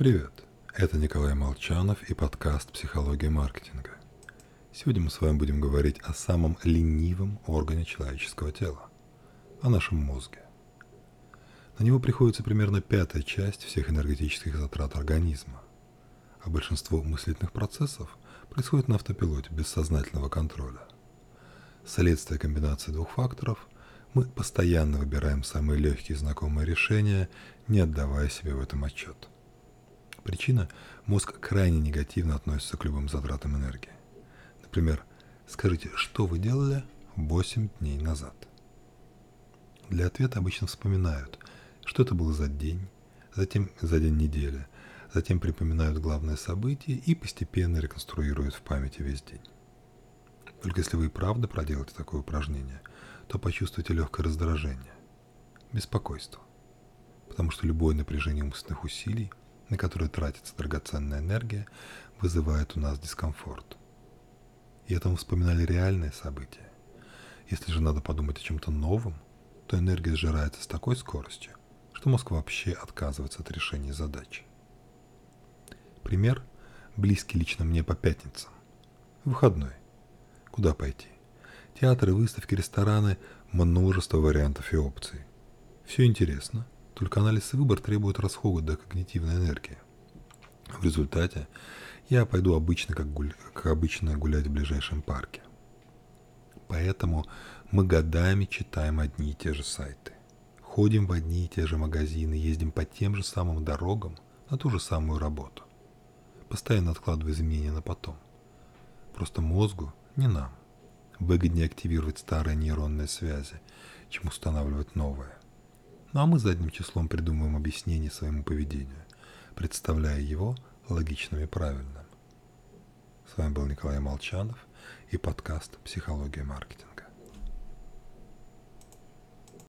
Привет, это Николай Молчанов и подкаст «Психология маркетинга». Сегодня мы с вами будем говорить о самом ленивом органе человеческого тела, о нашем мозге. На него приходится примерно пятая часть всех энергетических затрат организма, а большинство мыслительных процессов происходит на автопилоте без сознательного контроля. Следствие комбинации двух факторов – мы постоянно выбираем самые легкие знакомые решения, не отдавая себе в этом отчет – Причина – мозг крайне негативно относится к любым затратам энергии. Например, скажите, что вы делали 8 дней назад? Для ответа обычно вспоминают, что это было за день, затем за день недели, затем припоминают главное событие и постепенно реконструируют в памяти весь день. Только если вы и правда проделаете такое упражнение, то почувствуете легкое раздражение, беспокойство. Потому что любое напряжение умственных усилий на которые тратится драгоценная энергия, вызывает у нас дискомфорт. И это мы вспоминали реальные события. Если же надо подумать о чем-то новом, то энергия сжирается с такой скоростью, что мозг вообще отказывается от решения задачи. Пример, близкий лично мне по пятницам. Выходной. Куда пойти? Театры, выставки, рестораны, множество вариантов и опций. Все интересно – только анализ и выбор требуют расхода когнитивной энергии. В результате я пойду обычно, как, гуль... как обычно гулять в ближайшем парке. Поэтому мы годами читаем одни и те же сайты. Ходим в одни и те же магазины, ездим по тем же самым дорогам на ту же самую работу. Постоянно откладывая изменения на потом. Просто мозгу, не нам, выгоднее активировать старые нейронные связи, чем устанавливать новые. Ну а мы задним числом придумываем объяснение своему поведению, представляя его логичным и правильным. С вами был Николай Молчанов и подкаст «Психология маркетинга».